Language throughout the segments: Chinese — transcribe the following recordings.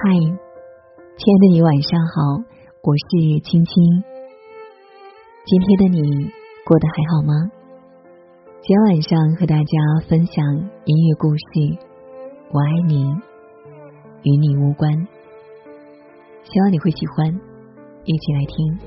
嗨，亲爱的你，晚上好，我是青青。今天的你过得还好吗？今天晚上和大家分享音乐故事《我爱你，与你无关》，希望你会喜欢，一起来听。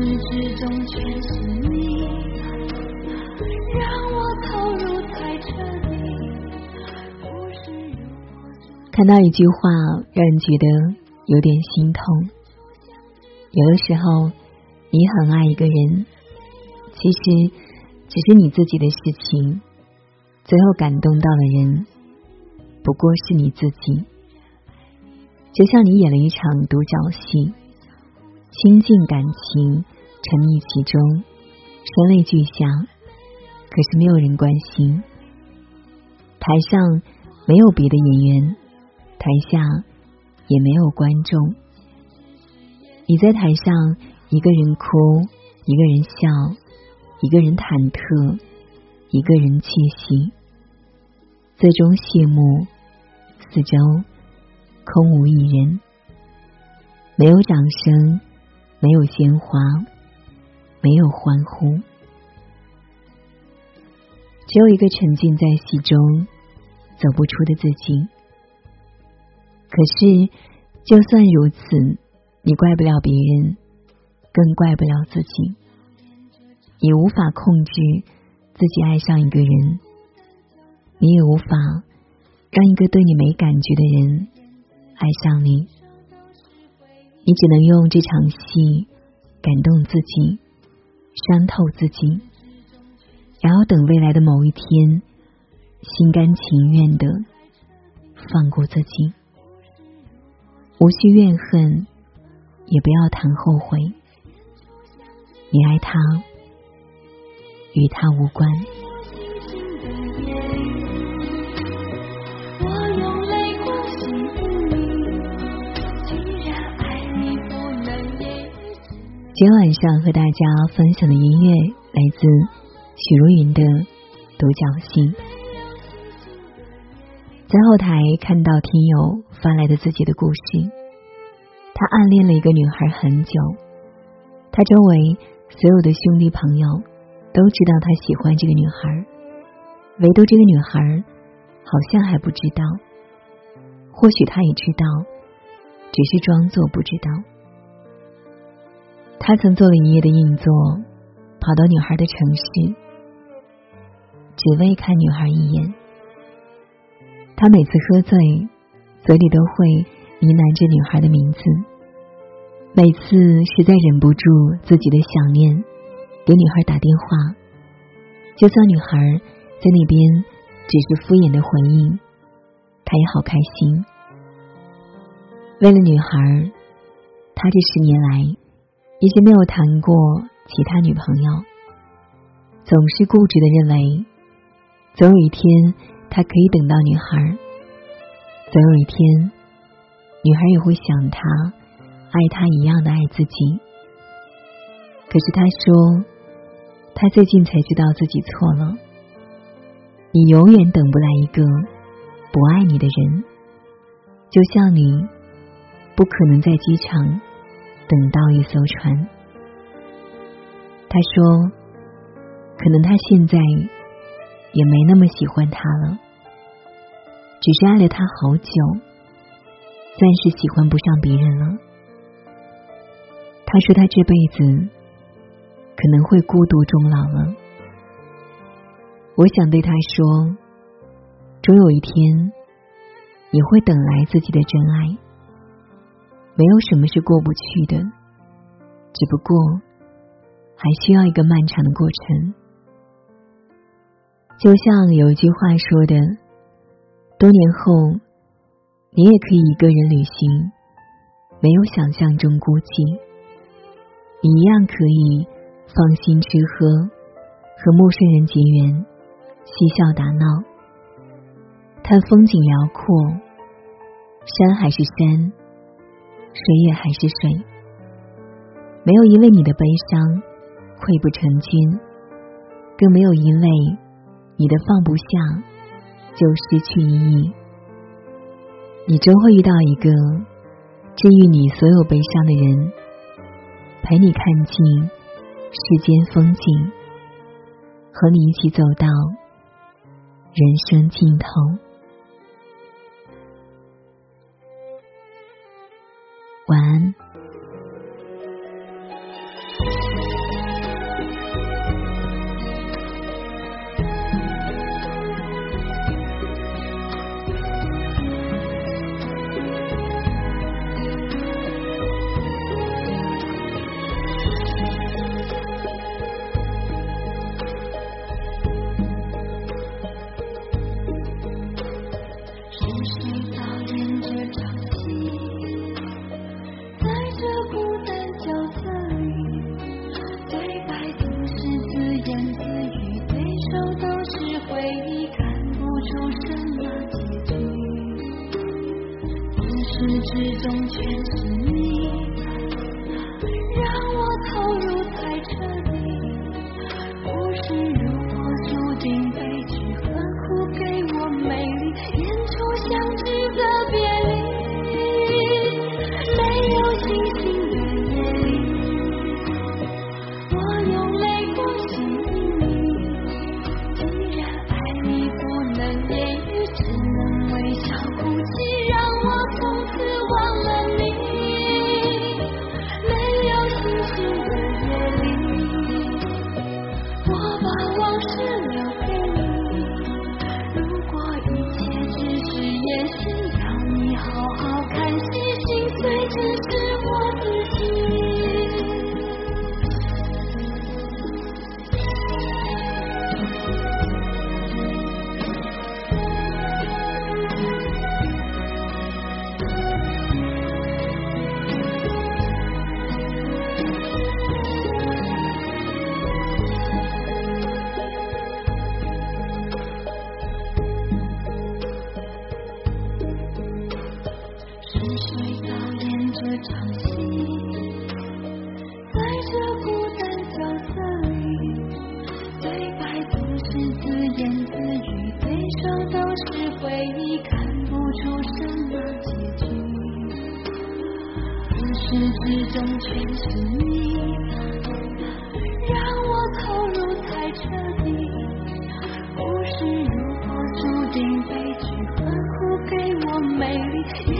你始终却是你，让我投入在看到一句话，让人觉得有点心痛。有的时候，你很爱一个人，其实只是你自己的事情，最后感动到的人，不过是你自己。就像你演了一场独角戏，倾尽感情，沉溺其中，声泪俱下，可是没有人关心。台上没有别的演员。台下也没有观众，你在台上一个人哭，一个人笑，一个人忐忑，一个人窃喜，最终谢幕，四周空无一人，没有掌声，没有鲜花，没有欢呼，只有一个沉浸在戏中走不出的自己。可是，就算如此，你怪不了别人，更怪不了自己。你无法控制自己爱上一个人，你也无法让一个对你没感觉的人爱上你。你只能用这场戏感动自己，伤透自己，然后等未来的某一天，心甘情愿的放过自己。无需怨恨，也不要谈后悔。你爱他，与他无关。今天晚上和大家分享的音乐来自许茹芸的《独角戏》。在后台看到听友发来的自己的故事，他暗恋了一个女孩很久，他周围所有的兄弟朋友都知道他喜欢这个女孩，唯独这个女孩好像还不知道，或许他也知道，只是装作不知道。他曾做了一夜的硬座，跑到女孩的城市，只为看女孩一眼。他每次喝醉，嘴里都会呢喃着女孩的名字。每次实在忍不住自己的想念，给女孩打电话，就算女孩在那边只是敷衍的回应，他也好开心。为了女孩，他这十年来已经没有谈过其他女朋友，总是固执的认为，总有一天。他可以等到女孩，总有一天，女孩也会想他，爱他一样的爱自己。可是他说，他最近才知道自己错了。你永远等不来一个不爱你的人，就像你不可能在机场等到一艘船。他说，可能他现在。也没那么喜欢他了，只是爱了他好久，暂时喜欢不上别人了。他说他这辈子可能会孤独终老了。我想对他说，终有一天你会等来自己的真爱。没有什么是过不去的，只不过还需要一个漫长的过程。就像有一句话说的：“多年后，你也可以一个人旅行，没有想象中孤寂。你一样可以放心吃喝，和陌生人结缘，嬉笑打闹。看风景辽阔，山还是山，水也还是水，没有因为你的悲伤溃不成军，更没有因为你的放不下就失去意义。你终会遇到一个治愈你所有悲伤的人，陪你看尽世间风景，和你一起走到人生尽头。晚安。始终坚持注定悲剧，何苦给我美丽？